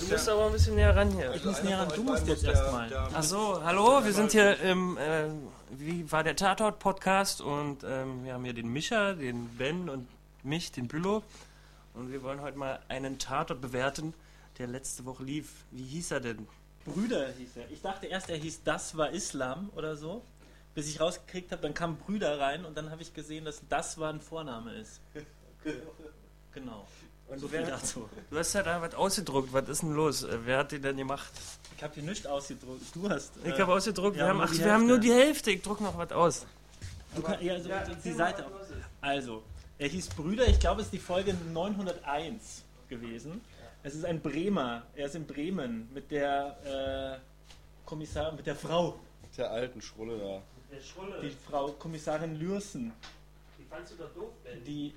Du musst aber ein bisschen näher ran hier. Ich muss näher ran, du musst jetzt erstmal. Achso, hallo, wir sind hier im, äh, wie war der Tatort-Podcast und ähm, wir haben hier den Micha, den Ben und mich, den Bülow. Und wir wollen heute mal einen Tatort bewerten, der letzte Woche lief. Wie hieß er denn? Brüder hieß er. Ich dachte erst, er hieß Das war Islam oder so. Bis ich rausgekriegt habe, dann kam Brüder rein und dann habe ich gesehen, dass das war ein Vorname ist. Genau. Und so wer- dazu. Du hast ja da was ausgedruckt, was ist denn los? Wer hat den denn gemacht? Ich habe hier nichts ausgedruckt. Du hast. Ich äh, habe ausgedruckt, ja, wir haben, nur ach, die wir haben nur Hälfte. die Hälfte, ich druck noch was aus. Du kann, ja, also die Seite. Auf. Also, er hieß Brüder, ich glaube, es ist die Folge 901 gewesen. Es ist ein Bremer, er ist in Bremen mit der äh, Kommissar, mit der Frau, Der alten Schrulle da. Der Schrulle, die Frau Kommissarin Lürsen, die fandst du doch doof, Ben. die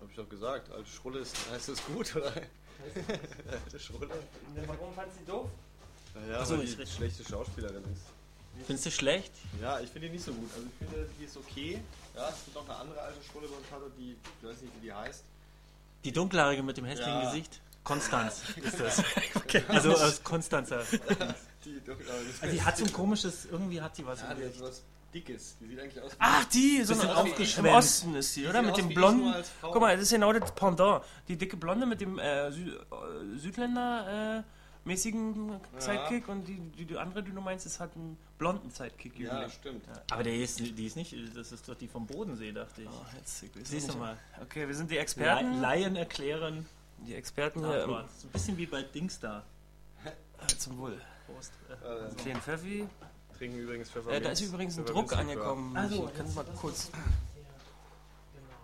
Hab ich doch gesagt. Alte Schrulle ist, heißt das gut, oder? alte Schrulle. Warum fandst du die doof? Naja, Ach so, weil die schlechte Schauspielerin ist. findest du schlecht? Ja, ich finde die nicht so gut. Also ich finde, die ist okay. Ja, es gibt auch eine andere alte Schrulle beim Tatort, die, ich weiß nicht, wie die heißt. Die dunkelhaarige mit dem hässlichen Ja. Gesicht? Konstanz ist das. Also aus Konstanzer. Die, doch, äh, das Also die hat so ein komisches, irgendwie hat die was ja, im die hat Gesicht. sowas Dickes. Die sieht eigentlich aus wie... Ach, die, so eine im aufgeschwemmt. Osten ist die, oder? Mit dem blonden. Guck mal, das ist genau das Pendant. Die dicke Blonde mit dem äh, Sü äh, Südländer äh, mäßigen Sidekick und die, die, die andere, die du meinst, ist halt ein blonden Sidekick. Ja, üblich. stimmt. Aber der ist, die ist nicht, das ist doch die vom Bodensee, dachte ich. Oh, weiß Siehst du mal. Okay, wir sind die La Experten. Laien erklären. Die Experten hier im, Tatort. So ein bisschen wie bei Dings da. zum Wohl. Prost. Äh, Kleinen Pfeffi. Trinken übrigens Äh, Pfefferminz. da ist übrigens ein Druck angekommen. Also. Kannst du mal kurz. Genau.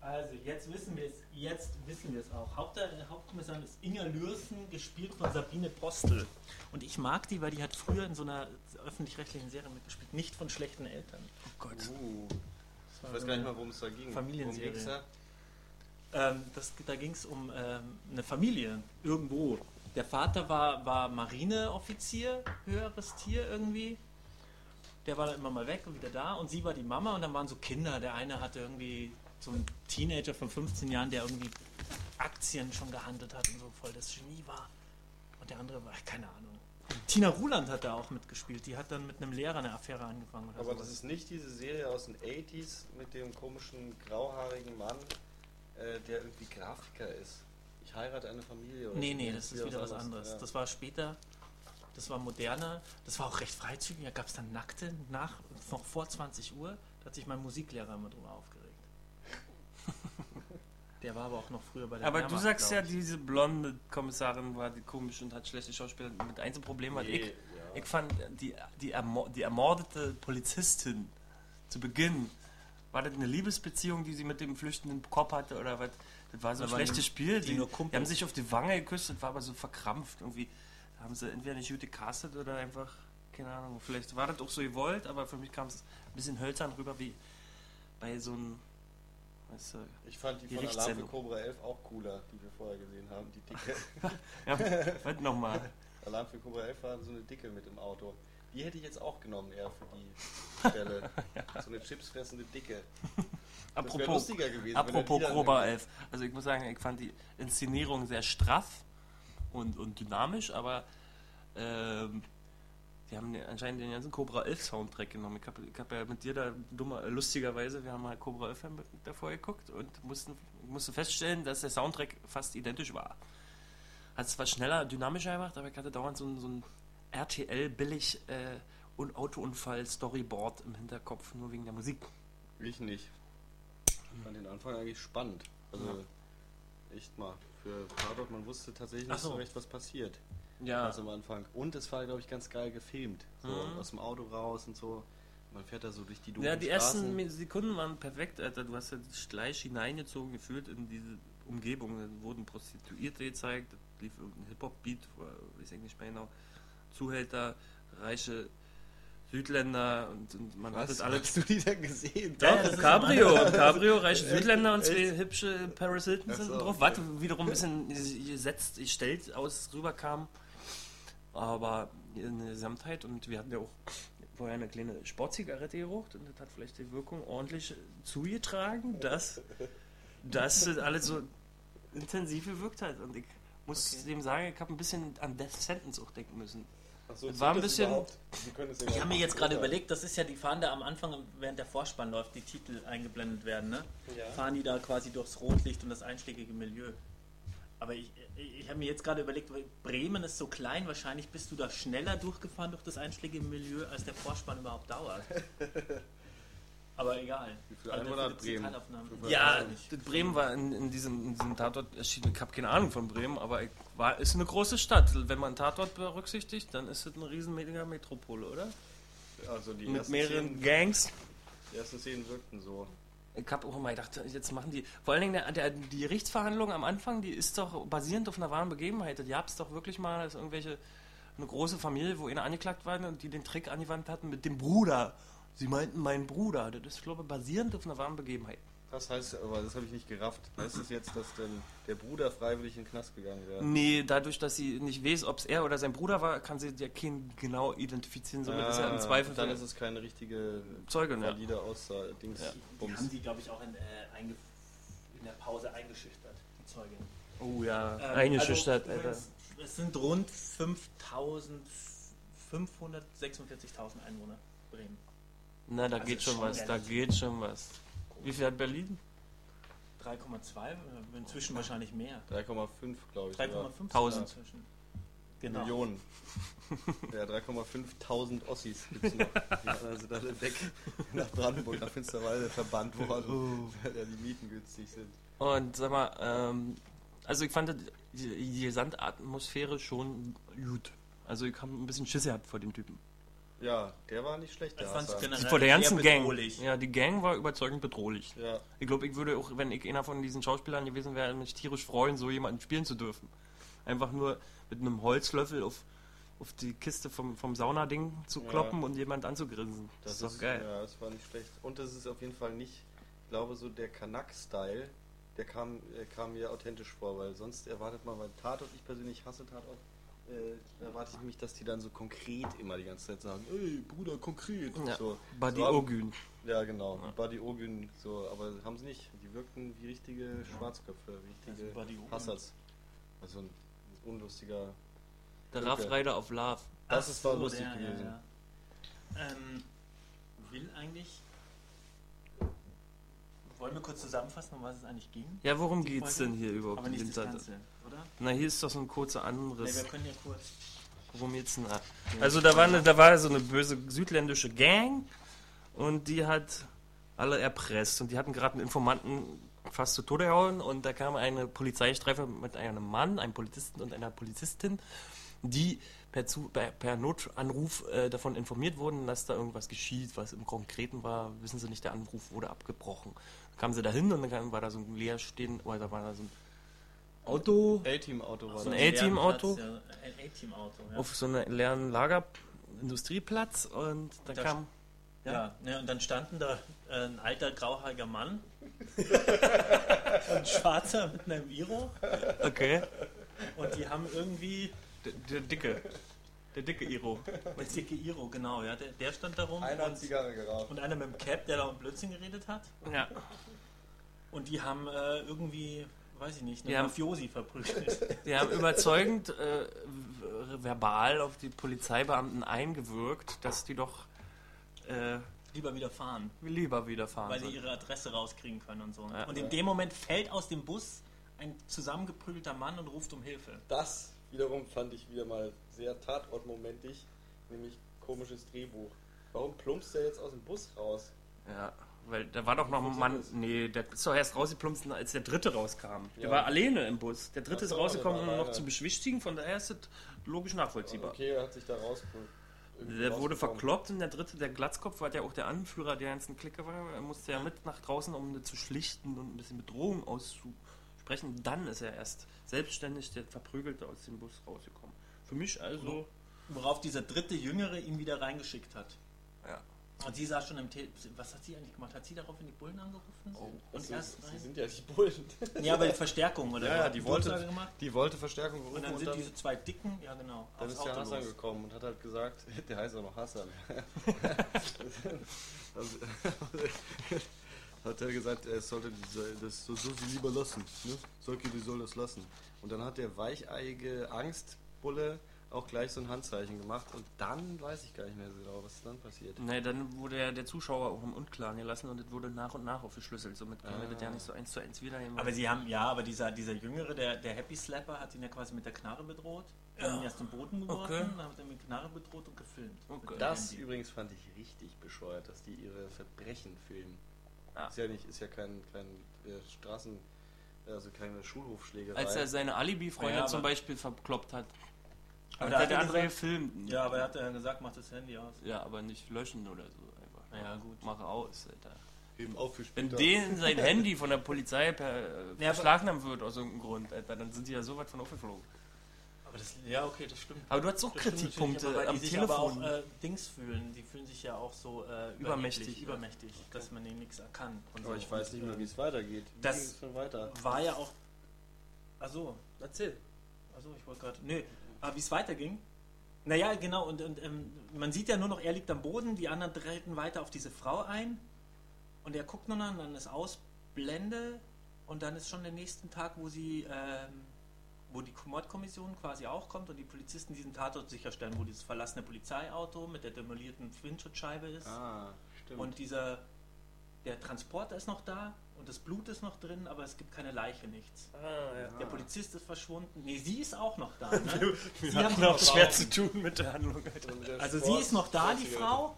Also, jetzt wissen wir es, jetzt wissen wir es auch. Haupt, Hauptkommissarin ist Inga Lürsen, gespielt von Sabine Postel. Und ich mag die, weil die hat früher in so einer öffentlich-rechtlichen Serie mitgespielt, nicht von schlechten Eltern. Oh Gott. Uh, ich weiß so gar nicht mal, worum es da ging. Familienserie. Worum da? Ähm, das, da ging es um ähm, eine Familie irgendwo. Der Vater war, war Marineoffizier, höheres Tier irgendwie. Der war dann immer mal weg und wieder da. Und sie war die Mama und dann waren so Kinder. Der eine hatte irgendwie so einen Teenager von 15 Jahren, der irgendwie Aktien schon gehandelt hat und so voll das Genie war. Und der andere war, keine Ahnung. Tina Ruland hat da auch mitgespielt. Die hat dann mit einem Lehrer eine Affäre angefangen. Aber sowas. das ist nicht diese Serie aus den 80s mit dem komischen grauhaarigen Mann, äh, der irgendwie Grafiker ist. Ich heirate eine Familie. Oder Nee, so. nee, das ist wieder was anderes. Ja. Das war später, das war moderner, das war auch recht freizügig. Da gab es dann Nackte nach, noch vor 20 Uhr. Da hat sich mein Musiklehrer immer drüber aufgeregt. Der war aber auch noch früher bei der Aber du Wehrmacht, sagst ja, diese blonde Kommissarin war die komisch und hat schlechte Schauspieler. Mit einzelnen Problem hat Nee, ich. ja. Ich fand die, die, ermo die ermordete Polizistin zu Beginn. War das eine Liebesbeziehung, die sie mit dem flüchtenden Kopf hatte oder was? Das war so ein schlechtes Spiel. die Die, nur die Kumpels. haben sich auf die Wange geküsst, das war aber so verkrampft. Irgendwie haben sie entweder nicht gut gecastet oder einfach, keine Ahnung, vielleicht war das auch so gewollt, aber für mich kam es ein bisschen hölzern rüber wie bei so einem, weißt du, Ich fand die, Die von Alarm für. Cobra 11 auch cooler, die wir vorher gesehen haben. Die dicke. ja, was nochmal? Alarm für Cobra 11 war so eine dicke mit im Auto. Die hätte ich jetzt auch genommen, eher für die Stelle. So eine chipsfressende Dicke. Apropos, lustiger gewesen. apropos Cobra irgendwie- 11. Also ich muss sagen, ich fand die Inszenierung sehr straff und, und dynamisch, aber ähm, die haben anscheinend den ganzen Cobra 11 Soundtrack genommen. Ich habe hab ja mit dir da dummer, lustigerweise, wir haben halt Cobra 11 mit- davor geguckt und mussten, musste feststellen, dass der Soundtrack fast identisch war. Hat es zwar schneller, dynamischer gemacht, aber ich hatte dauernd so ein, so ein RTL-billig äh, und Autounfall-Storyboard im Hinterkopf, nur wegen der Musik. Ich nicht. Ich fand den Anfang eigentlich spannend. Also, echt mal. Für Tatort, man wusste tatsächlich nicht so. so recht, was passiert. Ja, Also am Anfang. Und es war, glaube ich, ganz geil gefilmt. So Mhm. aus dem Auto raus und so. Man fährt da so durch die Ja, dunklen die Straßen. ersten Sekunden waren perfekt, Alter. Du hast ja gleich hineingezogen gefühlt in diese Umgebung. Dann wurden Prostituierte gezeigt, da lief irgendein Hip-Hop-Beat, weiß ich nicht mehr genau, Zuhälter, reiche Südländer und, und man hat Was? das alles. Hast du die denn gesehen? Doch, ist Cabrio, Cabrio, reiche Südländer und zwei hübsche Paris Hilton sind so, drauf. okay. Was wiederum ein bisschen gesetzt, gestellt aus rüberkam. Aber in der Gesamtheit und wir hatten ja auch vorher eine kleine Sportzigarette geraucht und das hat vielleicht die Wirkung ordentlich zugetragen, dass, dass das alles so intensiv gewirkt hat. Und ich muss Okay. dem sagen, ich habe ein bisschen an Death Sentence auch denken müssen. Es war ein bisschen- Ich habe mir jetzt gerade überlegt, das ist ja die Fahren da am Anfang, während der Vorspann läuft, die Titel eingeblendet werden, ne? Ja. Fahren die da quasi durchs Rotlicht und das einschlägige Milieu. Aber ich, ich, ich habe mir jetzt gerade überlegt, weil Bremen ist so klein, wahrscheinlich bist du da schneller durchgefahren durch das einschlägige Milieu, als der Vorspann überhaupt dauert. Aber egal. Wie viele Also Einwohner hat Bremen? Teilaufnahmen. 500.000. Ja, Bremen war in, in, diesem, in diesem Tatort erschienen. Ich habe keine Ahnung von Bremen, aber war, ist eine große Stadt. Wenn man Tatort berücksichtigt, dann ist es eine riesen Metropole, oder? Also die Mit ersten mehreren Szenen, Gangs. die ersten Szenen wirkten so. Ich habe auch immer gedacht, jetzt machen die. Vor allen Dingen der, der, die Gerichtsverhandlung am Anfang, die ist doch basierend auf einer wahren Begebenheit. Ihr habt es doch wirklich mal, dass irgendwelche eine große Familie, wo einer angeklagt war und die den Trick angewandt hatten mit dem Bruder. Sie meinten meinen Bruder. Das ist, glaube ich, basierend auf einer wahren Begebenheit. Das heißt, aber das habe ich nicht gerafft. Heißt es jetzt, dass denn der Bruder freiwillig in den Knast gegangen wäre? Nee, dadurch, dass sie nicht weiß, ob es er oder sein Bruder war, kann sie ja keinen genau identifizieren. Somit ist er im Zweifel dann ist es keine richtige Zeuge, ne? valide Aussage. Dings, Ja. Die haben die, glaube ich, auch in, äh, in der Pause eingeschüchtert, die Zeugin. Oh ja, Ähm, eingeschüchtert, also, Alter. Es sind rund 5.546.000 Einwohner, Bremen. Na, da also geht schon schon was, da geht schon was. Wie viel hat Berlin? 3,2, äh, inzwischen wahrscheinlich mehr. 3,5 glaube ich. 3,5 Tausend. Genau. Millionen. ja, 3,5 Ossis gibt es noch. Die sind alle weg nach Brandenburg, nach Finsterwalde verbannt worden, weil ja die Mieten günstig sind. Und sag mal, ähm, also ich fand die, die Gesamtatmosphäre schon gut. Also ich habe ein bisschen Schiss gehabt vor dem Typen. Ja, der war nicht schlecht, der Ich fand's Hassan. generell Vor der ganzen Gang. bedrohlich. Ja, die Gang war überzeugend bedrohlich. Ja, Ich glaube, ich würde auch, wenn ich einer von diesen Schauspielern gewesen wäre, mich tierisch freuen, so jemanden spielen zu dürfen. Einfach nur mit einem Holzlöffel auf, auf die Kiste vom, vom Saunading zu Ja. kloppen und jemand anzugrinsen. Das, ist doch geil. Ja, das war nicht schlecht. Und das ist auf jeden Fall nicht, ich glaube, so der Kanak-Style, der kam, kam mir authentisch vor, weil sonst erwartet man beim Tatort, ich persönlich hasse Tatort, äh, erwarte ich nämlich, dass die dann so konkret immer die ganze Zeit sagen, ey, Bruder, konkret. Ja. So, Buddy so Ogün. Ja, genau. Ja. Buddy Ogün, so, aber haben sie nicht. Die wirkten wie richtige Schwarzköpfe, wie richtige Also Buddy Ogün. Hassers. Also ein unlustiger. Der. Rough Rider of Love. Das Ach ist war so, lustig der, gewesen. Ja, ja. Ähm, will eigentlich. Wollen wir kurz zusammenfassen, um was es eigentlich ging? Ja, worum geht's Folge? denn hier überhaupt? Aber in nicht das Ganze, oder? Na, hier ist doch so ein kurzer Nee, Anriss. wir können ja kurz. Worum geht's denn? Also da war, eine, da war so eine böse südländische Gang und die hat alle erpresst und die hatten gerade einen Informanten fast zu Tode gehauen und da kam eine Polizeistreife mit einem Mann, einem Polizisten und einer Polizistin, die per, zu, per, per Notanruf äh, davon informiert wurden, dass da irgendwas geschieht, was im Konkreten war, wissen sie nicht, der Anruf wurde abgebrochen. Dann kamen sie dahin und dann war da so ein leerstehen, oder da war da so ein Auto? A-Team-Auto war So das. ein A-Team-Auto? Ja, ein A-Team-Auto, ja. auf so einem leeren Lager, Industrieplatz und da Da kam Ja, ne, und dann standen da äh, ein alter grauhaariger Mann, ein Schwarzer mit einem Iro. Okay. Und die haben irgendwie der, der dicke. Der dicke Iro. Der dicke Iro, genau, ja, der, der stand da rum Einer hat und, Zigarre geraucht. und einer mit dem Cap, der da um Blödsinn geredet hat. Ja. Und die haben äh, irgendwie, weiß ich nicht, einen Die haben- Mafiosi verprügelt. die haben überzeugend äh, verbal auf die Polizeibeamten eingewirkt dass die doch äh, Lieber wieder fahren, lieber wieder fahren weil sie ihre Adresse rauskriegen können und so. Ja. und in dem Moment fällt aus dem Bus ein zusammengeprügelter Mann und ruft um Hilfe. Das wiederum fand ich wieder mal sehr tatortmomentig, nämlich komisches Drehbuch. Warum plumpst der jetzt aus dem Bus raus? ja weil da war doch noch ein Mann das? nee der ist doch erst rausgeplumpst als der dritte rauskam der Ja. war alleine im Bus der dritte ist rausgekommen um noch zu beschwichtigen von daher ist es logisch nachvollziehbar Okay, er hat sich da raus. irgendwie Der wurde verkloppt und der dritte, der Glatzkopf, war ja auch der Anführer der ganzen Clique war. Er musste ja mit nach draußen, um das zu schlichten und ein bisschen Bedrohung auszusprechen. Dann ist er erst selbstständig der Verprügelte aus dem Bus rausgekommen. Für mich also, Worauf dieser dritte Jüngere ihn wieder reingeschickt hat. ja. Und sie saß schon im Tele Was hat sie eigentlich gemacht? Hat sie daraufhin die Bullen angerufen? Oh, und Sie, erst sie sind ja die Bullen. Ja, aber die Verstärkung oder Ja, ja, die wollte, gemacht. die wollte Verstärkung gerufen Und dann und sind dann, diese zwei Dicken, ja genau, dann ist der Auto Hassan los. gekommen und hat halt gesagt, der heißt auch noch Hassan. also, hat er gesagt, er sollte das so, so sie lieber lassen. Ne? Solke, die soll das lassen. Und dann hat der weicheiige Angstbulle auch gleich so ein Handzeichen gemacht und dann weiß ich gar nicht mehr so genau, was dann passiert. Nee, dann wurde ja der Zuschauer auch im Unklaren gelassen und es wurde nach und nach aufgeschlüsselt. Somit können wir das Ah. ja nicht so eins zu eins wieder Aber sie haben, ja, aber dieser, dieser Jüngere, der, der Happy Slapper, hat ihn ja quasi mit der Knarre bedroht. Er hat ihn erst im Boden geworfen, Okay. dann hat er mit Knarre bedroht und gefilmt. Okay. Das Handy. übrigens fand ich richtig bescheuert, dass die ihre Verbrechen filmen. Ah. Ist ja nicht, ist ja kein, kein äh, Straßen, also keine Schulhofschlägerei. Als er seine Alibi-Freunde Ja, zum Beispiel verkloppt hat. Aber hat da er hat der er andere gesagt- gefilmt. Ja, aber er hat ja gesagt, mach das Handy aus. Ja, aber nicht löschen oder so einfach. Ja, gut. Mach aus, Alter. Eben auch für Wenn denen sein Handy von der Polizei per äh, Ja, wird aus irgendeinem Grund, Alter, dann sind die ja so weit von aufgeflogen. Aber das, ja, okay, das stimmt. Aber du hast auch Das Kritikpunkte am die sich Telefon. aber auch äh, Dings fühlen. Die fühlen sich ja auch so äh, Übermächtig, übermächtig, ja. übermächtig dass man ihnen nichts kann. Und Aber so. ich weiß nicht mehr, Und, wie es weitergeht. Wie das- weiter? äh, war ja auch. Achso, Erzähl. also ich wollte gerade. Nö, aber wie es weiterging. Naja, genau, und, und ähm, man sieht ja nur noch, er liegt am Boden, die anderen treten weiter auf diese Frau ein. Und er guckt nur noch, dann ist Ausblende. Und dann ist schon der nächsten Tag, wo sie, ähm, wo die Mordkommission quasi auch kommt und die Polizisten diesen Tatort sicherstellen, wo dieses verlassene Polizeiauto mit der demolierten Windschutzscheibe ist. Ah, stimmt. Und dieser, der Transporter ist noch da und das Blut ist noch drin, aber es gibt keine Leiche, nichts. Ah, ja. Der Polizist ist verschwunden. Nee, sie ist auch noch da. Ne? sie Wir haben noch schwer zu tun mit der Handlung, der Also Sport- sie ist noch da, die. Frau,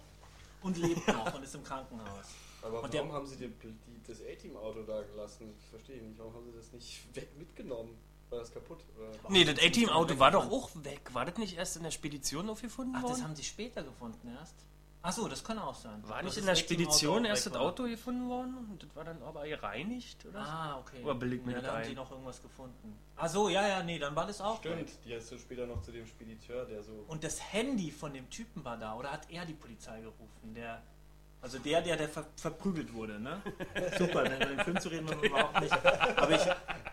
und lebt noch und ist im Krankenhaus. Aber Und warum der- haben sie die, die, das A-Team-Auto da gelassen? Ich verstehe nicht. Warum haben sie das nicht weg mitgenommen? War das kaputt? Oder? Nee, das A-Team-Auto war doch auch weg. War das nicht erst in der Spedition aufgefunden Ach, worden? das haben sie später gefunden erst. Ach so, das kann auch sein. war nicht in der Spedition erst weg das. Auto gefunden worden? Und das war dann aber gereinigt, oder? Ah, okay. Oder billig mir ja, das da haben sie noch irgendwas gefunden. Ach so, ja, ja, nee, dann war das auch weg. Stimmt, die hast du später noch zu dem Spediteur, der so. Und das Handy von dem Typen war da, oder hat er die Polizei gerufen? Der, also der, der, der ver verprügelt wurde, ne? Super, über den Film zu reden wir überhaupt nicht. Aber ich,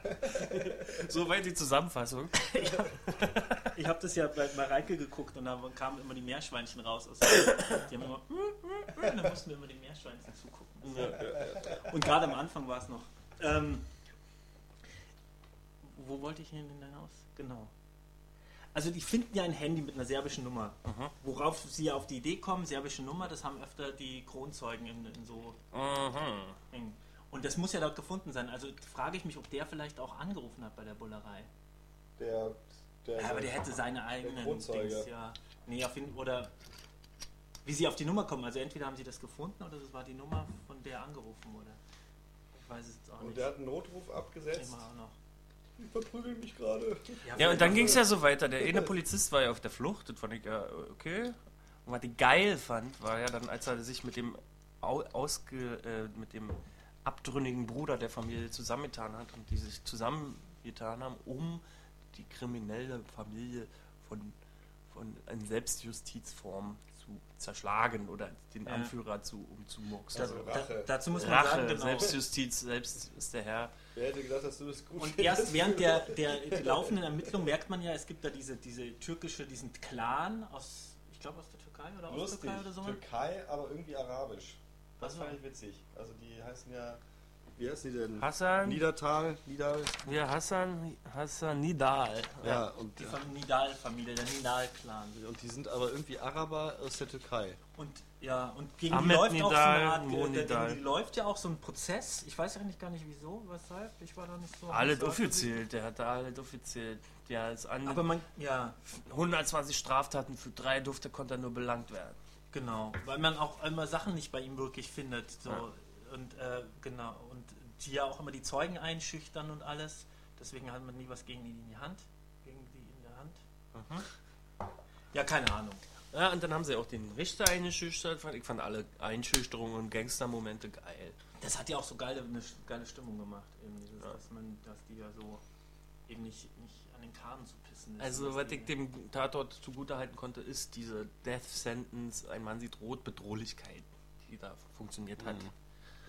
Soweit die Zusammenfassung. ich habe das ja bei Mareike geguckt und da kamen immer die Meerschweinchen raus. Aus die haben immer, und dann mussten wir immer die Meerschweinchen zugucken. Und gerade am Anfang war es noch. Ähm, wo wollte ich hin hinaus? Genau. Also die finden ja ein Handy mit einer serbischen Nummer. Worauf sie ja auf die Idee kommen, serbische Nummer, das haben öfter die Kronzeugen in, in so Mhm. Und das muss ja dort gefunden sein. Also frage ich mich, ob der vielleicht auch angerufen hat bei der Bullerei. Der, der, Ja, aber der hätte seine eigenen Kronzeuge. Dings, ja. Nee, auf jeden, oder wie sie auf die Nummer kommen. Also entweder haben sie das gefunden oder das war die Nummer, von der angerufen wurde. Ich weiß es jetzt auch Und nicht. der hat einen Notruf abgesetzt. Thema auch noch. Ich verprügel mich gerade. Ja, und dann ging es ja so weiter. Der eine Polizist war ja auf der Flucht, das fand ich ja okay. Und was ich geil fand, war ja dann, als er sich mit dem au ausge, äh, mit dem abtrünnigen Bruder der Familie zusammengetan hat und die sich zusammengetan haben, um die kriminelle Familie von, von in Selbstjustizform zu zerschlagen oder den Ja. Anführer zu umzumurksen. Also Da, Rache. dazu muss man Rache, sagen, genau. Selbstjustiz, selbst ist der Herr. Wer hätte gedacht, dass du das gut Und erst während der, der laufenden Ermittlung merkt man ja, es gibt da diese, diese türkische, diesen Clan aus, ich glaube aus der Türkei oder aus Lustig. Türkei oder so. Türkei, aber irgendwie arabisch. Das Also- fand ich witzig. Also die heißen ja. Wie heißen die denn? Hassan, Niedertal, Niedal. ja, Hassan, Hassan Nidal. Ja, und, Die Fam- Nidal-Familie, der Nidal-Clan. und die sind aber irgendwie Araber aus der Türkei. Und ja, und gegen Ahmed die läuft auch so Nidal, eine Art, Mo äh, Nidal. gegen die läuft ja auch so ein Prozess. Ich weiß eigentlich gar nicht wieso, weshalb. Ich war da nicht so. Alles so offiziell, der hat da alles offiziell. Der ist an Aber man, ja, 120 Straftaten für drei Dufte konnte er nur belangt werden. genau. Weil man auch immer Sachen nicht bei ihm wirklich findet. So. Ja. Und äh, genau. Und die ja auch immer die Zeugen einschüchtern und alles. Deswegen hat man nie was gegen die in die Hand. Gegen die in der Hand. Mhm. Ja, keine Ahnung. Ja, und dann haben sie auch den Richter eingeschüchtert. Ich fand alle Einschüchterungen und Gangstermomente geil. Das hat ja auch so geile, eine geile Stimmung gemacht, eben dieses, dass man, dass die ja so eben nicht, nicht an den Kahn zu pissen ist. Also, was ich dem Tatort zugutehalten konnte, ist diese Death Sentence, ein Mann sieht rot, Bedrohlichkeit, die da funktioniert hat.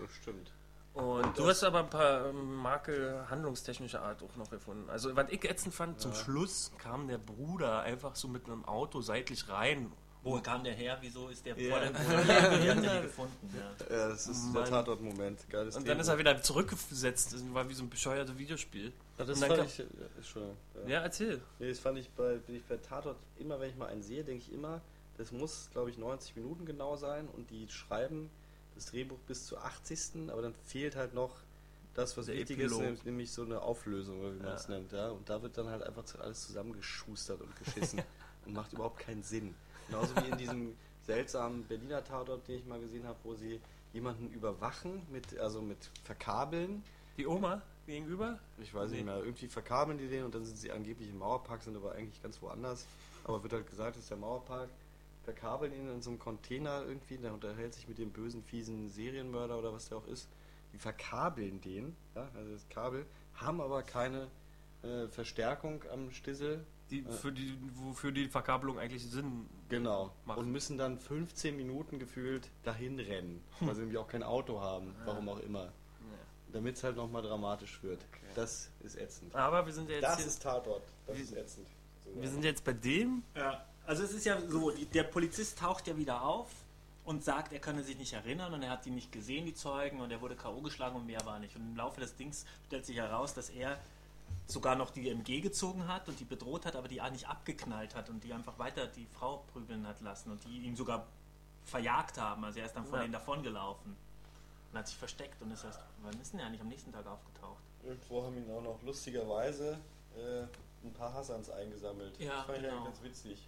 Das stimmt. Und du hast aber ein paar ähm, Makel handlungstechnischer Art auch noch gefunden. Also, was ich ätzend fand, zum Schluss kam der Bruder einfach so mit einem Auto seitlich rein Wo kam der her? Wieso ist der Ja. vor der Wohnung? Die hat er nie gefunden. Ja. Ja, das ist Mann. der Tatort-Moment. Geiles Und dann Thema. ist er wieder zurückgesetzt. Das war wie so ein bescheuertes Videospiel. Ja, das dann fand ich, ja, schon, ja. Ja, erzähl. Nee, das fand ich bei, bin ich bei Tatort immer, wenn ich mal einen sehe, denke ich immer, das muss, glaube ich, 90 Minuten genau sein und die schreiben das Drehbuch bis zur 80. Aber dann fehlt halt noch das, was Der wichtig ist, Epilog. nämlich- nämlich so eine Auflösung, oder wie man Ja. es nennt. Ja? Und da wird dann halt einfach alles zusammengeschustert und geschissen und macht überhaupt keinen Sinn. Genauso wie in diesem seltsamen Berliner Tatort, den ich mal gesehen habe, wo sie jemanden überwachen, mit, also mit Verkabeln. Die Oma gegenüber? Ich weiß Nee. nicht mehr. Irgendwie verkabeln die den und dann sind sie angeblich im Mauerpark, sind aber eigentlich ganz woanders. Aber wird halt gesagt, das ist der Mauerpark. Verkabeln ihn in so einem Container irgendwie, der unterhält sich mit dem bösen, fiesen Serienmörder oder was der auch ist. Die verkabeln den, ja, also das Kabel, haben aber keine äh, Verstärkung am Stissel. Die, Ja. für die, wofür die Verkabelung eigentlich Sinn Genau. Macht. Und müssen dann 15 Minuten gefühlt dahin rennen, weil sie nämlich auch kein Auto haben, warum auch immer. Damit es halt nochmal dramatisch wird. Das ist ätzend. Aber wir sind ja jetzt Das hier, ist Tatort. Das Wie- ist ätzend. wir sind jetzt bei dem. Ja, also es ist ja so, die, der Polizist taucht ja wieder auf und sagt, er könne sich nicht erinnern und er hat die nicht gesehen, die Zeugen, und er wurde K.O. geschlagen und mehr war nicht. Und im Laufe des Dings stellt sich heraus, dass er sogar noch die MG gezogen hat und die bedroht hat, aber die nicht abgeknallt hat und die einfach weiter die Frau prügeln hat lassen und die ihn sogar verjagt haben. Also er ist dann von Ja. denen davongelaufen und hat sich versteckt und ist erst, wann ist denn er eigentlich am nächsten Tag aufgetaucht? Irgendwo haben ihn auch noch lustigerweise äh, ein paar Hassans eingesammelt. Ja, das fand ich genau. eigentlich ganz witzig.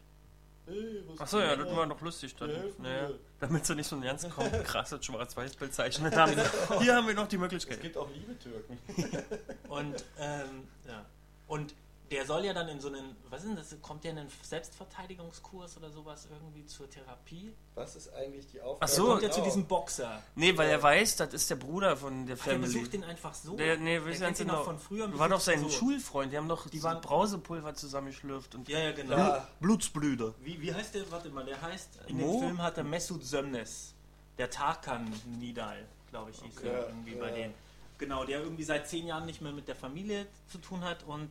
Hey, Achso, ja, das da? war noch lustig. Dann, naja, damit sie nicht so ein ganz krasses Schwarz-Weiß-Bild zeichnen haben. Hier haben wir noch die Es Möglichkeit. gibt auch liebe Türken. Und, ähm, ja. Und der soll ja dann in so einen, was ist denn das, kommt der in einen Selbstverteidigungskurs oder sowas irgendwie zur Therapie? Was ist eigentlich die Aufgabe? Ach Der so, kommt ja zu Genau. diesem Boxer. Nee, weil er weiß, das ist der Bruder von der Ach, der Family. besucht den einfach so. Der, nee, der wir kennt ihn noch noch von früher. War doch sein so. Schulfreund. Die haben doch Die waren- Brausepulver zusammengeschlürft und Ja, ja, genau. Ja. Blutsbrüder. Wie, wie heißt der, warte mal, der heißt, in Mo? dem Film hat er Mesut Sömnes. Der Tarkan Nidal, glaube ich, hieß Okay. er irgendwie bei Ja. denen. Genau, der irgendwie seit zehn Jahren nicht mehr mit der Familie zu tun hat und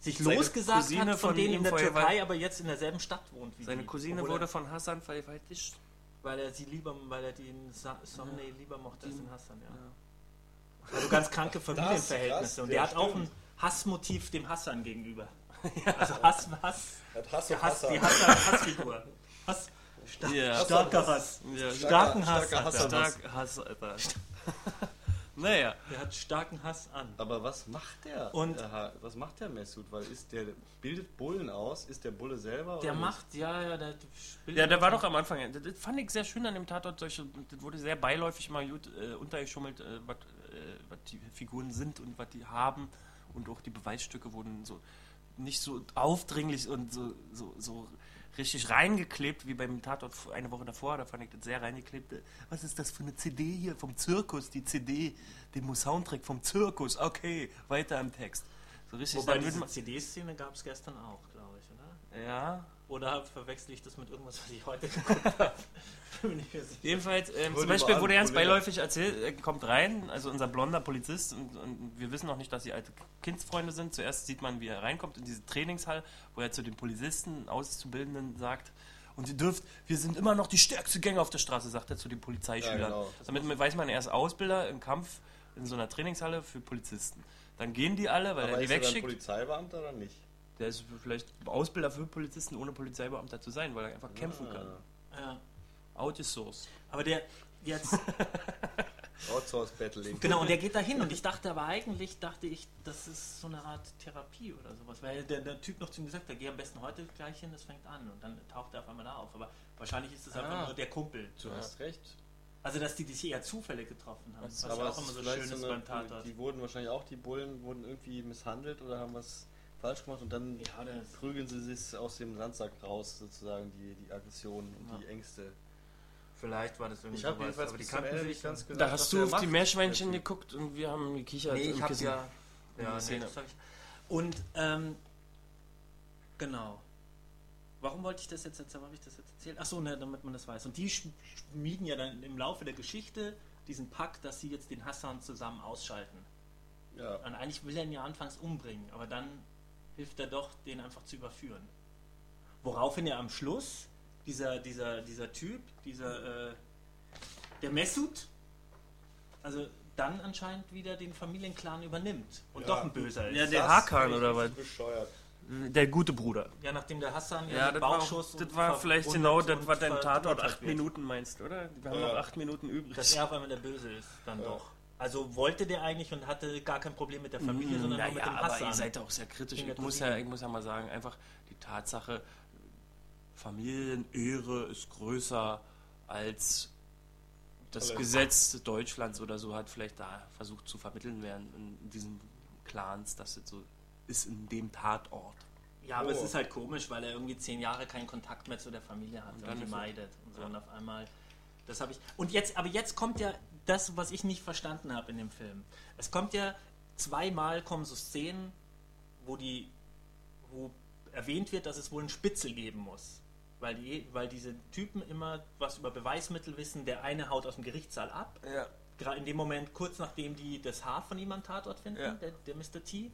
sich Seine losgesagt Cousine hat von, von denen in der Türkei, aber jetzt in derselben Stadt wohnt wie Seine die. Cousine Obwohl wurde von Hassan vergewaltigt. weil er sie lieber, weil er den Sa Somney lieber mochte als den Hassan, ja. Also ganz kranke Familienverhältnisse. krass, und ja, der hat auch stimmt. ein Hassmotiv dem Hassan gegenüber. Also Hass, Hass, Hat Hass der auf Hass, Hassan. die Hassan, Hassfigur. Hass, star Ja. starker Hass. Ja, Starken Hass. starker hat er. Hassan. stark Hass, Alter. naja, Der hat starken Hass an. Aber was macht der? Und- Aha, was macht der Mesut? Weil ist der bildet Bullen aus? Ist der Bulle selber? Der oder macht, ja, ja, der spielt. ja, der war doch am Anfang. Das, fand ich sehr schön an dem Tatort. Solche, das wurde sehr beiläufig mal gut äh, untergeschummelt, äh, was äh, die Figuren sind und was die haben. Und auch die Beweisstücke wurden so nicht so aufdringlich und so, so, so richtig reingeklebt wie beim Tatort eine Woche davor. Da fand ich das sehr reingeklebt. Was ist das für eine CD hier vom Zirkus? Die CD, den Soundtrack vom Zirkus. Okay, weiter im Text. So richtig. Wobei diese CD-Szene gab es gestern auch, glaube ich, oder? ja, Oder verwechsel ich das mit irgendwas, was ich heute geguckt habe? Jedenfalls, ähm, zum Beispiel wurde ganz beiläufig erzählt, er kommt rein, also unser blonder Polizist, und, und wir wissen noch nicht, dass sie alte Kindsfreunde sind. Zuerst sieht man, wie er reinkommt in diese Trainingshalle, wo er zu den Polizisten, Auszubildenden sagt, und ihr dürft, wir sind immer noch die stärkste Gang auf der Straße, sagt er zu den Polizeischülern. Ja, genau. Damit weiß man, er ist Ausbilder im Kampf in so einer Trainingshalle für Polizisten. Dann gehen die alle, weil Aber er die ist er wegschickt. Polizeibeamter oder nicht? Der ist vielleicht Ausbilder für Polizisten, ohne Polizeibeamter zu sein, weil er einfach kämpfen kann. Ja. Outsource. Aber der jetzt, Outsource Battling. genau, und der geht da hin und ich dachte aber eigentlich, dachte ich, das ist so eine Art Therapie oder sowas, weil der, der Typ noch zu ihm gesagt hat, geh am besten heute gleich hin, das fängt an und dann taucht er auf einmal da auf. Aber wahrscheinlich ist es einfach Ah. nur der Kumpel. Du hast recht. Also, dass die sich eher zufällig getroffen haben. Was Aber ja auch immer so schön ist so eine, beim Tatort. Die wurden wahrscheinlich auch, die Bullen wurden irgendwie misshandelt oder haben was falsch gemacht und dann Ja, das, prügeln sie sich aus dem Sandsack raus, sozusagen, die, die Aggression und die Ängste. Vielleicht war das irgendwie Ich habe sowas, jedenfalls aber die kannten sich nicht ganz und- genau. Da hast du auf die Meerschweinchen geguckt. geguckt und wir haben gekichert. Nee, ich hab's Kissen. ja. Ja, nee, Szene. das hab ich. Und, ähm, genau. Warum wollte ich das jetzt, jetzt habe ich das jetzt erzählt? Achso, ne, damit man das weiß. Und die sch- schmieden ja dann im Laufe der Geschichte diesen Pakt, dass sie jetzt den Hassan zusammen ausschalten. Ja. Und eigentlich will er ihn ja anfangs umbringen, aber dann hilft er doch, den einfach zu überführen. Woraufhin er am Schluss dieser, dieser, dieser Typ, dieser, äh, der Mesut, also dann anscheinend wieder den Familienclan übernimmt und Ja. doch ein Böser ist. Ja, Ja, der Hakan oder richtig Bescheuert. Der gute Bruder. nachdem der Hassan Ja, den das war, Bauchschuss das und war vielleicht genau das, was dein Tatort acht wird. Minuten meinst, oder? Wir haben Ja. noch acht Minuten übrig. Dass er auf einmal der Böse ist, dann Ja. doch. Also wollte der eigentlich und hatte gar kein Problem mit der Familie, sondern nur mit dem Mm, aber Hassan. ihr seid auch sehr kritisch. Ich muss, ja, ich muss ja mal sagen, einfach die Tatsache, Familienehre ist größer als das Alles. Gesetz Deutschlands oder so hat vielleicht da versucht zu vermitteln werden in diesen Clans, dass es so ist in dem Tatort. Ja, aber Oh. es ist halt komisch, weil er irgendwie zehn Jahre keinen Kontakt mehr zu der Familie hat und, er- meidet und so und auf einmal. Das habe ich. Und jetzt, aber jetzt kommt ja das, was ich nicht verstanden habe in dem Film. Es kommt ja zweimal kommen so Szenen, wo die, wo erwähnt wird, dass es wohl einen Spitzel geben muss. Weil, die, weil diese Typen immer was über Beweismittel wissen. Der eine haut aus dem Gerichtssaal ab. Ja. Gerade in dem Moment, kurz nachdem die das Haar von ihm am Tatort finden, Ja. der, der Mr. T.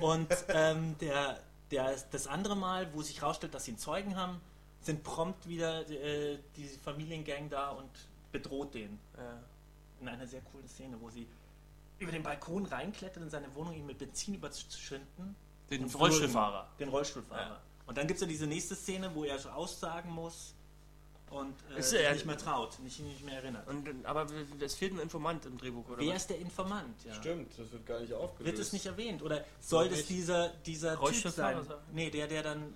Und ähm, der, der, das andere Mal, wo sich herausstellt, dass sie einen Zeugen haben, sind prompt wieder äh, die Familiengang da und bedroht den. Äh, in einer sehr coolen Szene, wo sie über den Balkon reinklettert in seine Wohnung, ihn mit Benzin überzünden. Den Rollstuhlfahrer. Den Rollstuhlfahrer. Ja. Und dann gibt es ja diese nächste Szene, wo er so aussagen muss und äh, Ist sich nicht mehr traut, nicht, nicht mehr erinnert. Und, aber es fehlt ein Informant im Drehbuch, oder? Wer was? ist der Informant? Ja. Stimmt, das wird gar nicht aufgelöst. Wird es nicht erwähnt? Oder soll das dieser, dieser Typ sein? sein? Nee, der, der dann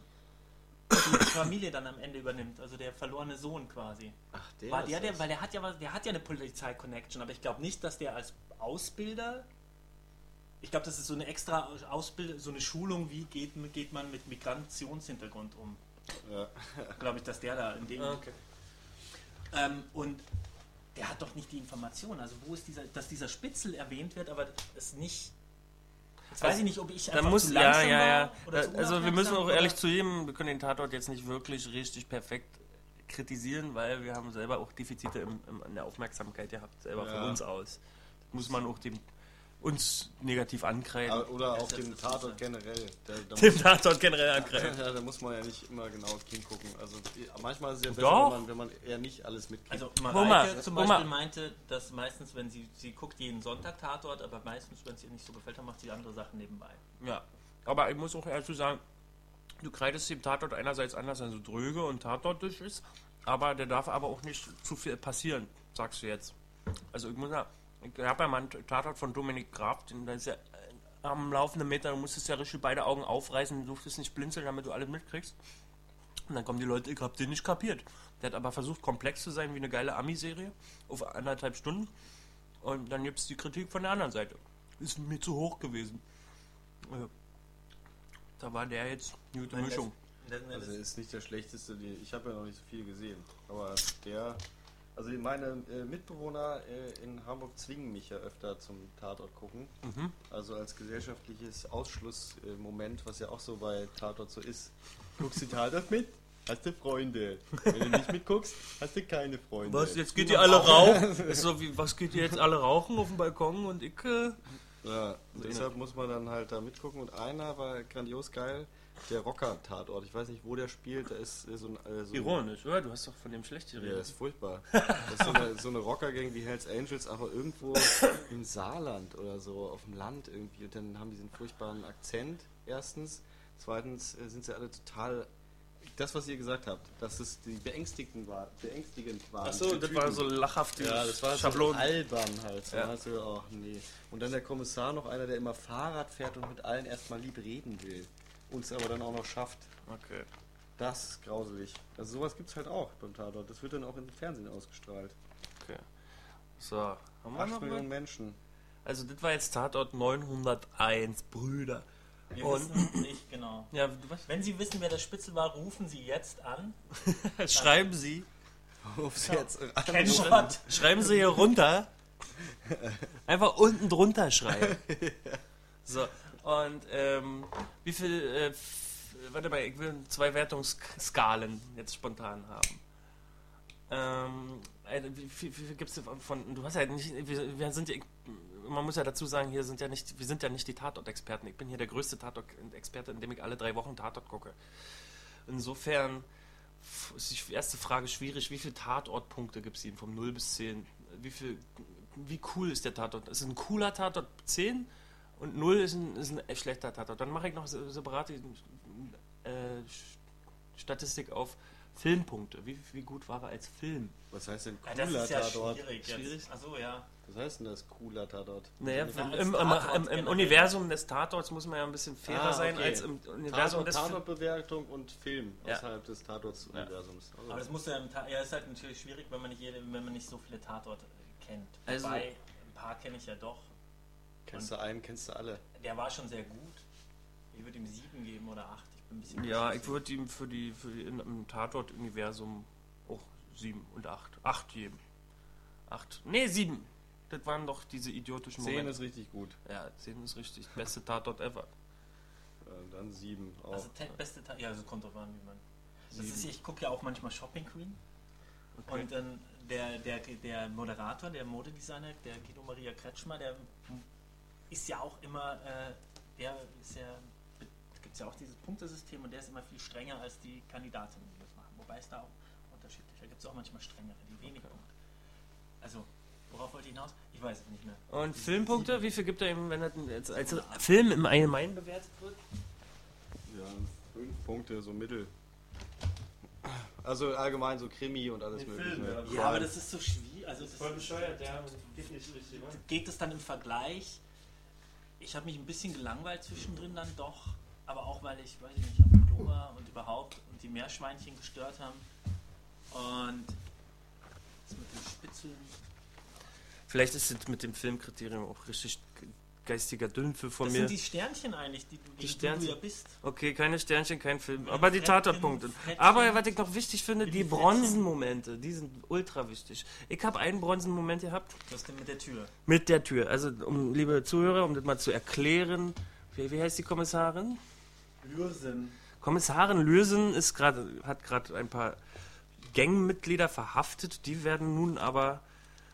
die Familie dann am Ende übernimmt, also der verlorene Sohn quasi. Ach, der War der, der, weil der hat ja was, der hat ja eine Polizei-Connection, aber ich glaube nicht, dass der als Ausbilder. Ich glaube, das ist so eine extra Ausbildung, so eine Schulung, wie geht, geht man mit Migrationshintergrund um. Ja. Glaube ich, dass der da in dem. Ah, okay. Ähm, und der hat doch nicht die Information. Also wo ist dieser, dass dieser Spitzel erwähnt wird, aber es nicht. Jetzt weiß Also, ich nicht, ob ich einfach muss, zu ja, langsam ja, ja. war oder zu Da, also wir müssen auch ehrlich zugeben, wir können den Tatort jetzt nicht wirklich richtig perfekt kritisieren, weil wir haben selber auch Defizite im, im, in der Aufmerksamkeit gehabt, selber Ja. von uns aus. Das muss man auch dem, uns negativ ankreiden. Oder ist dem Tatort generell. Da, da, dem muss, Tatort generell ankreiden. ja, da muss man ja nicht immer genau hingucken. Also manchmal ist es ja besser, Doch. wenn man, wenn man eher nicht alles mitkriegt. Also Mareike zum. Beispiel meinte, dass meistens, wenn sie, sie guckt jeden Sonntag Tatort, aber meistens, wenn es ihr nicht so gefällt, dann macht sie andere Sachen nebenbei. Ja, aber ich muss auch ehrlich sagen, du kreidest dem Tatort einerseits an, dass er so dröge und tatortisch ist, aber der darf aber auch nicht zu viel passieren, sagst du jetzt. Also ich muss ja, ich habe ja mal einen Tatort von Dominik Graf, den da ist ja äh, am laufenden Meter, du musstest ja richtig beide Augen aufreißen, du durftest nicht blinzeln, damit du alles mitkriegst. Und dann kommen die Leute, ich hab den nicht kapiert. Der hat aber versucht, komplex zu sein wie eine geile Ami-Serie auf anderthalb Stunden. Und dann gibt es die Kritik von der anderen Seite. Ist mir zu hoch gewesen. Ja. Da war der jetzt eine gute Mischung. Also das, ist nicht der schlechteste, ich habe ja noch nicht so viel gesehen. Aber der, also meine äh, Mitbewohner äh, in Hamburg zwingen mich ja öfter zum Tatort gucken. Mhm. Also als gesellschaftliches Ausschlussmoment, was ja auch so bei Tatort so ist. Guckst du Tatort mit? Hast du Freunde. Wenn du nicht mitguckst, hast du keine Freunde. Was, jetzt geht ihr alle rauchen? Ist so wie, was geht ihr jetzt alle rauchen auf dem Balkon und ich. Äh, Ja, deshalb muss man dann halt da mitgucken. Und einer war grandios geil, der Rocker-Tatort. Ich weiß nicht, wo der spielt. Da ist äh, so ein... Äh, so ironisch, oder? Du hast doch von dem schlecht Ja, geredet. das ist furchtbar. Das ist so eine, so eine Rocker-Gang wie Hells Angels, aber irgendwo im Saarland oder so, auf dem Land irgendwie. Und dann haben die diesen furchtbaren Akzent, erstens. Zweitens äh, sind sie alle total. Das, was ihr gesagt habt, dass es die Beängstigten war, beängstigend waren. Achso, das war so lachhaft. Ja, das war Schablonen. so albern halt. Ja. ja. so, ach nee. Und dann der Kommissar noch einer, der immer Fahrrad fährt und mit allen erstmal lieb reden will. Und es aber dann auch noch schafft. Okay. Das ist grauselig. Also sowas gibt es halt auch beim Tatort. Das wird dann auch im Fernsehen ausgestrahlt. okay. So, haben wir 8 noch Millionen was? Menschen. Also, das war jetzt Tatort 901, Brüder. wir Und- wissen nicht genau. Ja, du was? Wenn Sie wissen, wer der Spitzel war, rufen Sie jetzt an. Schreiben Sie. Ruf's jetzt an. Kennwort. Schreiben Sie hier runter. Einfach unten drunter schreiben. So, und ähm, wie viel, äh, warte mal, ich will zwei Wertungsskalen jetzt spontan haben. Ähm, äh, wie viel, wie viel gibt es von, du hast ja nicht, wir, sind ja, man muss ja dazu sagen, hier sind ja nicht, wir sind ja nicht die Tatort-Experten. Ich bin hier der größte Tatort-Experte, indem ich alle drei Wochen Tatort gucke. Insofern ist die erste Frage schwierig. Wie viele Tatortpunkte gibt es ihm vom 0 bis 10? Wie viel, wie cool ist der Tatort? Ist ein cooler Tatort 10 und 0 ist ein, ist ein schlechter Tatort. Dann mache ich noch se- separate äh, Statistik auf Filmpunkte. Wie, wie gut war er als Film? Was heißt denn Ja, cooler das ist ja Tatort? schwierig. Schwierig? Jetzt. Achso, ja. Was heißt denn das cooler Tatort? Naja, Na, im, im, im, Tatort im. Universum des Tatorts muss man ja ein bisschen fairer Ah, sein okay. als im Universum Tatort, des Films. Tatortbewertung und Film Ja. außerhalb des Tatorts-Universums. Also, Aber das muss ja, im Ta ja, ist halt natürlich schwierig, wenn man nicht, jede, wenn man nicht so viele Tatorte kennt. Also- Wobei, ein paar kenne ich ja doch. Kennst du einen, kennst du alle. Der war schon sehr gut. Ich würde ihm sieben geben oder acht. Ich bin ein bisschen Ja, ich würde ihm für die, für die im Tatort-Universum auch 7 und 8. 8 geben. 8. Nee, 7. Das waren doch diese idiotischen Zehn Momente. ist richtig gut. ja, 10 ist richtig. Beste Tatort ever. Dann sieben auch. Also te- beste Tag, ja, so kommt drauf an, wie man. Das ist, ich gucke ja auch manchmal Shopping Queen. Okay. Und dann der, der, der Moderator, der Modedesigner, der Guido Maria Kretschmer, der ist ja auch immer, äh, der ist ja, gibt es ja auch dieses Punktesystem und der ist immer viel strenger als die Kandidatinnen, die das machen. Wobei es da auch unterschiedlich, da gibt es auch manchmal strengere, die wenig Okay. Punkte. Also, worauf wollte ich hinaus? Ich weiß es nicht mehr. Und Filmpunkte, wie viel gibt er ihm, wenn er als, als Film im Allgemeinen bewertet wird? Ja, fünf Punkte, so mittel. Also allgemein so Krimi und alles Den mögliche. Film, ja. Ja, aber das ist so schwierig. Also, das bescheuert, ja. Geht nicht richtig, geht es dann im Vergleich? Ich habe mich ein bisschen gelangweilt zwischendrin dann doch, aber auch weil ich, weiß ich nicht, auf dem Klo war und überhaupt und die Meerschweinchen gestört haben und das mit den Spitzeln. Vielleicht ist es mit dem Filmkriterium auch richtig geistiger Dünnpfiff von das mir. sind die Sternchen eigentlich, die, du- Die die, Sternchen. du ja bist. Okay, keine Sternchen, kein Film. Aber die Tatortpunkte. Aber was ich noch wichtig finde, die. Bronzenmomente, die sind ultra wichtig. Ich habe einen Bronzenmoment gehabt Das denn mit der Tür. mit der Tür. Also, um, liebe Zuhörer, um das mal zu erklären, wie, wie heißt die Kommissarin? Lürsen. Kommissarin Lürsen ist gerade, hat gerade ein paar Gangmitglieder verhaftet. Die werden nun aber,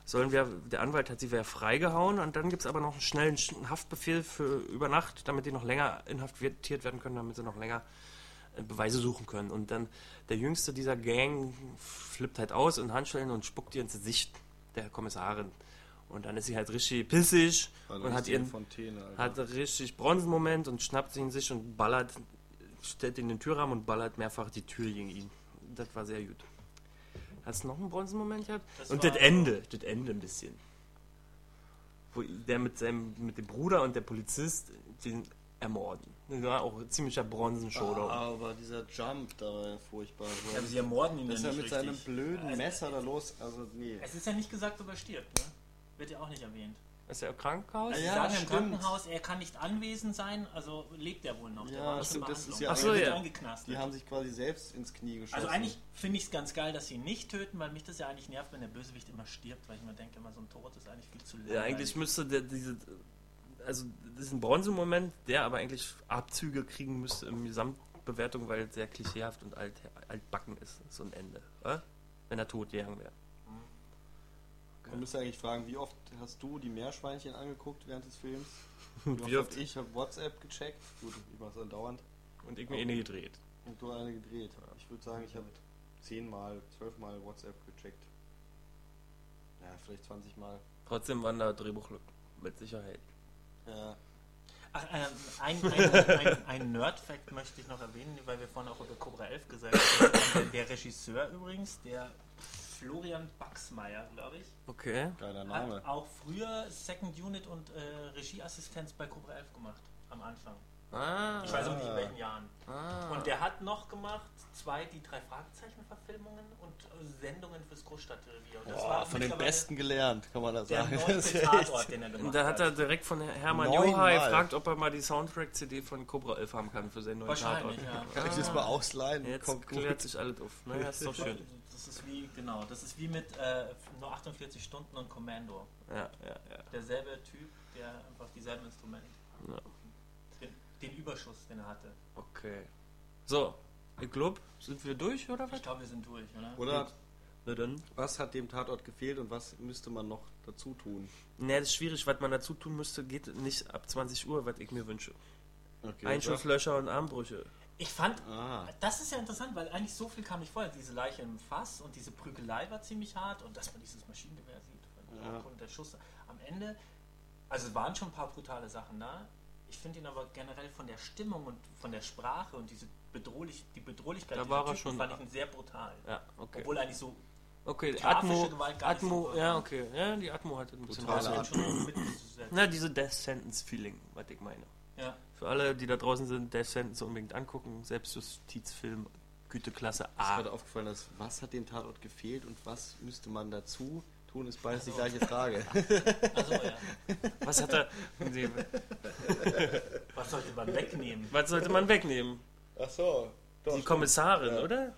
sollen wir, der Anwalt hat sie wieder freigehauen und dann gibt es aber noch einen schnellen Sch- Haftbefehl für über Nacht, damit die noch länger inhaftiert werden können, damit sie noch länger äh, Beweise suchen können. Und dann der jüngste dieser Gang flippt halt aus in Handschellen und spuckt ihr ins Gesicht der Kommissarin. Und dann ist sie halt richtig pissig Also und hat ihren Fontäne, hat richtig Bronzenmoment und schnappt ihn sich und ballert, stellt ihn in den Türrahmen und ballert mehrfach die Tür gegen ihn. Das war sehr gut. Hast du noch einen Bronzenmoment gehabt? Das und das Ende, das Ende ein bisschen. Wo der mit seinem, mit dem Bruder und der Polizist den ermorden. Das war auch ein ziemlicher Bronzen-Showdown. aber dieser Jump da war ja furchtbar. Ja, aber sie ermorden ihn das ist ja nicht mit seinem richtig. blöden Also, Messer da los. Also, nee. Es ist ja nicht gesagt, ob er stirbt, ne? Wird ja auch nicht erwähnt. Ist er im Krankenhaus? Ja, sagen im stimmt. Krankenhaus, er kann nicht anwesend sein, also lebt er wohl noch. Der Ja, war stimmt, in das ist ja Ach so, ja. eingeknastet. Die haben sich quasi selbst ins Knie geschossen. also eigentlich finde ich es ganz geil, dass sie ihn nicht töten, weil mich das ja eigentlich nervt, wenn der Bösewicht immer stirbt, weil ich mir denke, immer so ein Tod ist eigentlich viel zu langweilig. Ja, eigentlich müsste der diese. Also, das ist ein Bronzemoment, der aber eigentlich Abzüge kriegen müsste im Gesamtbewertung, weil es sehr klischeehaft und alt, altbacken ist, so ein Ende. Oder? Wenn er tot gegangen wäre. Man müsste eigentlich fragen, wie oft hast du die Meerschweinchen angeguckt während des Films? Wie Wie oft ich habe WhatsApp gecheckt. Gut, ich mache es andauernd. Und ich mir eine gedreht. Und du eine gedreht. Ich würde sagen, ich habe zehnmal, zwölfmal WhatsApp gecheckt. Ja, vielleicht 20 Mal. Trotzdem waren da Drehbuchlücken. Mit Sicherheit. Ja. Ach, ähm, ein, ein, ein, ein Nerd-Fact möchte ich noch erwähnen, weil wir vorhin auch über Cobra 11 gesagt haben. Der Regisseur übrigens, der Florian Baxmeier, glaube ich, Okay. Geiler Name. hat auch früher Second Unit und äh, Regieassistenz bei Cobra 11 gemacht. Am Anfang. Ah. Ich weiß auch nicht in welchen Jahren. ah. Und der hat noch gemacht zwei, die drei Fragezeichen-Verfilmungen und äh, Sendungen fürs Großstadtrevier. Und das Boah, war von den Besten gelernt, kann man das Der sagen. Das ist echt- Tatort, den er gemacht Und da hat er direkt von Hermann Neunmal. Joha gefragt, ob er mal die Soundtrack-CD von Cobra 11 haben kann für seinen neuen Wahrscheinlich, Tatort. ja. Kann ich das mal ausleihen? Jetzt Kommt gut. klärt sich alles auf. Naja, ist doch schön. Das ist wie, genau, das ist wie mit äh, nur 48 Stunden und Commando. Ja, ja, ja. Derselbe Typ, der einfach dieselben Instrumente. Ja. Den, Überschuss, den er hatte. Okay. So, ich glaube, sind wir durch oder was? Ich glaube, wir sind durch, oder? Oder Na dann. was hat dem Tatort gefehlt und was müsste man noch dazu tun? Ne, das ist schwierig, was man dazu tun müsste, geht nicht ab 20 Uhr, was ich mir wünsche. Okay, Einschusslöcher und Armbrüche. Ich fand, Ah. das ist ja interessant, weil eigentlich so viel kam nicht vorher. Diese Leiche im Fass und diese Prügelei war ziemlich hart und dass man dieses Maschinengewehr sieht Ja. und der Schuss am Ende. Also es waren schon ein paar brutale Sachen da. Ich finde ihn aber generell von der Stimmung und von der Sprache und diese bedrohlich, die Bedrohlichkeit Da war er schon- fand ich ihn sehr brutal. Ja, okay. Obwohl eigentlich so Okay, grafische Atmo, Gewalt gar nicht Atmo, so- ja, okay. Ja, die Atmo hatte ein bisschen was. Atmo. schon mitzusetzen. Na, diese Death Sentence Feeling, was ich meine. Ja. Für alle, die da draußen sind, Death Sentence unbedingt angucken. Selbstjustizfilm, Güteklasse Ist A. gerade aufgefallen, dass was hat dem Tatort gefehlt und was müsste man dazu tun, ist beides die Ach so. gleiche Frage. Also ja. Was hat er. Was sollte man wegnehmen? was sollte man wegnehmen? Ach so. Die Kommissarin, Ja. oder?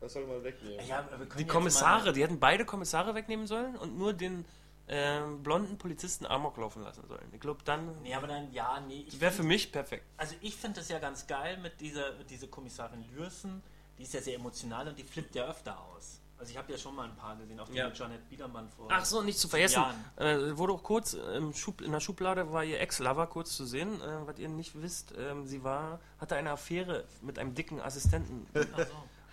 Was soll man wegnehmen? Ja, Die Kommissare, mal- die hätten beide Kommissare wegnehmen sollen und nur den ähm, blonden Polizisten Amok laufen lassen sollen. Ich glaube, dann Nee, aber dann, ja, nee. ich wäre für find- mich perfekt. Also ich finde das ja ganz geil mit dieser diese Kommissarin Lürsen. Die ist ja sehr emotional und die flippt ja öfter aus. Also ich habe ja schon mal ein paar gesehen, auch die Ja. mit Janet Biedermann vor. Ach so, nicht zu vergessen. Äh, wurde auch kurz im Schub, in der Schublade war ihr Ex-Lover kurz zu sehen. Äh, was ihr nicht wisst, ähm, sie war, hatte eine Affäre mit einem dicken Assistenten. Ach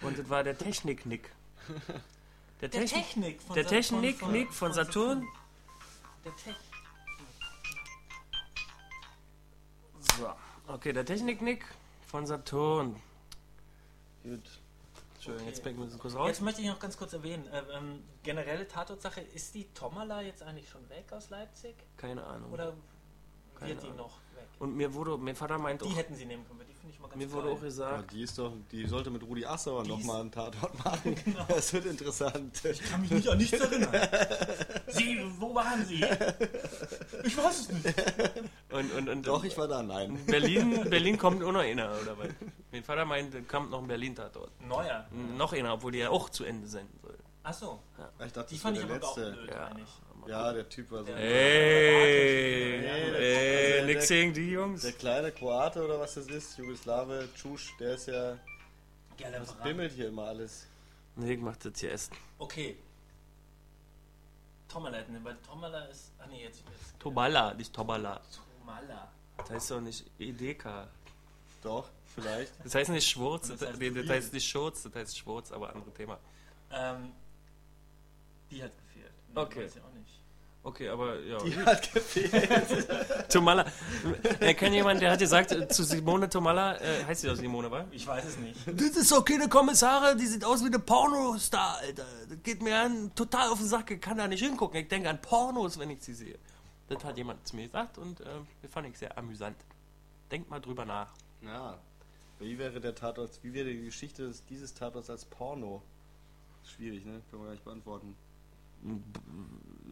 so. Und das war der Technik-Nick. Der, Der Technik, von der Sa- Technik von- Nick von Saturn. Der Tech. So. Okay, der Technik-Nick von Saturn. Gut. Entschuldigung, jetzt bin ich kurz raus. Jetzt möchte ich noch ganz kurz erwähnen, äh, ähm, generelle Tatortsache, ist die Tomala jetzt eigentlich schon weg aus Leipzig? Keine Ahnung. Oder wird die Ahnung. noch weg? Und mir wurde, mein Vater meint Die auch, hätten sie nehmen können, die finde ich mal ganz mir wurde geil. auch Ja, gesagt, die ist doch, die sollte mit Rudi Assauer nochmal einen Tatort machen. Das wird interessant. Ich kann mich nicht an nichts erinnern. Sie, wo waren Sie? Ich weiß es nicht. und, und, und Doch, ich war da, nein. Berlin, Berlin kommt auch noch einer, oder was? Mein Vater meint, kommt noch ein Berlin-Tatort. Neuer. Noch einer, obwohl die ja auch zu Ende senden soll. Achso, Ich dachte, die das fand ich aber der auch letzte. blöd, Ja. eigentlich. Ja, der Typ war so. Ey, ey, nix gegen die Jungs. Der kleine Kroate oder was das ist, Jugoslawe, Tschusch, der ist ja. Gerne Das bimmelt hier immer alles. Nee, ich mach das hier essen. Okay. Tomala wir, weil Tomala ist. Ah nee, jetzt. jetzt Tomala, nicht Tomala. Tomala. Das heißt doch nicht Edeka. Doch, vielleicht. Das heißt nicht Schwurz, Das heißt nee, das heißt nicht Schurz, das heißt Schwurz, aber andere Thema. Ähm, die hat gefehlt. Okay. Weiß ich auch nicht. Okay, aber ja. Die hat gefehlt. Tomala. Er kennt jemanden, der hat gesagt äh, zu Simone Tomala, äh, heißt sie doch Simone, wa? Ich weiß es nicht. Das ist doch keine Kommissare, die sieht aus wie eine Pornostar, Alter. Das geht mir an, total auf den Sack, ich kann da nicht hingucken. Ich denke an Pornos, wenn ich sie sehe. Das hat jemand zu mir gesagt und äh, das fand ich sehr amüsant. Denkt mal drüber nach. Ja. Wie wäre der Tatort, wie wäre die Geschichte dieses Tatorts als Porno? Schwierig, ne? Können wir gar nicht beantworten.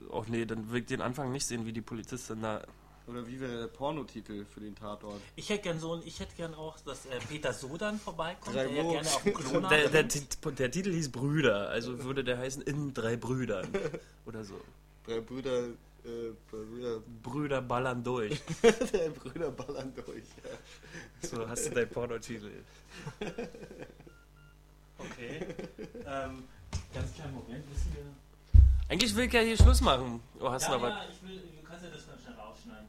Och nee, dann will ich den Anfang nicht sehen, wie die Polizistin da. Oder wie wäre der Pornotitel für den Tatort? Ich hätte gern so ein, ich hätte gern auch, dass äh, Peter Sodan vorbeikommt, Drei der ja gerne auf dem Der, der, der Titel hieß Brüder, also würde der heißen In drei Brüdern. Oder so. Drei Brüder, äh, Brüder, Brüder ballern durch. drei Brüder ballern durch. Ja. So hast du deinen Pornotitel. Okay. ähm, ganz kleinen Moment, wissen wir. Eigentlich will ich ja hier Schluss machen. Oh, hast du Ja, noch was? ja, ich will, du kannst ja das dann schnell rausschneiden.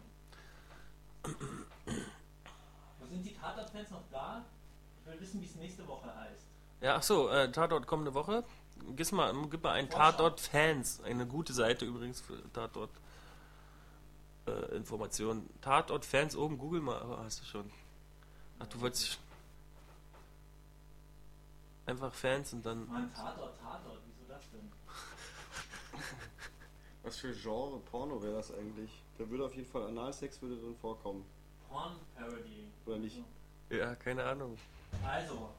Wo sind die Tatort-Fans noch da? Ich will wissen, wie es nächste Woche heißt. Ja, ach so, äh, Tatort kommende Woche. Gib mal, gib mal ein Vorschau. Tatort-Fans. Eine gute Seite übrigens für Tatort. Äh, Informationen. Tatort-Fans oben, google mal, aber hast du schon. Ach, du wolltest. Einfach Fans und dann. Mann, Tatort, Tatort, wieso das denn? Was für Genre Porno wäre das eigentlich? Da würde auf jeden Fall Analsex würde drin vorkommen. Porn-Parody. Oder nicht? Ja, keine Ahnung. Also,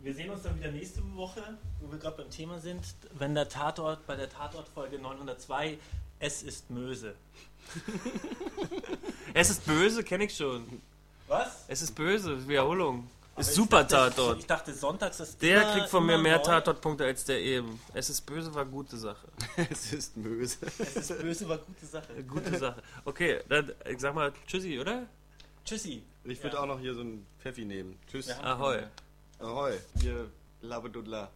wir sehen uns dann wieder nächste Woche, wo wir gerade beim Thema sind, wenn der Tatort bei der Tatort-Folge 902 Es ist Möse. Es ist böse, kenne ich schon. Was? Es ist böse, Wiederholung. Ist ich super dachte, Tatort. Ich dachte, sonntags ist Der immer- kriegt von mir mehr. Tatortpunkte als der eben. Es ist böse war gute Sache. es ist Möse. Es ist böse, war gute Sache. Gute Sache. Okay, dann ich sag mal Tschüssi, oder? Tschüssi. Ich würde Ja. auch noch hier so einen Pfeffi nehmen. Tschüss. Ja. Ahoi. Ahoi. Ihr Labedudler.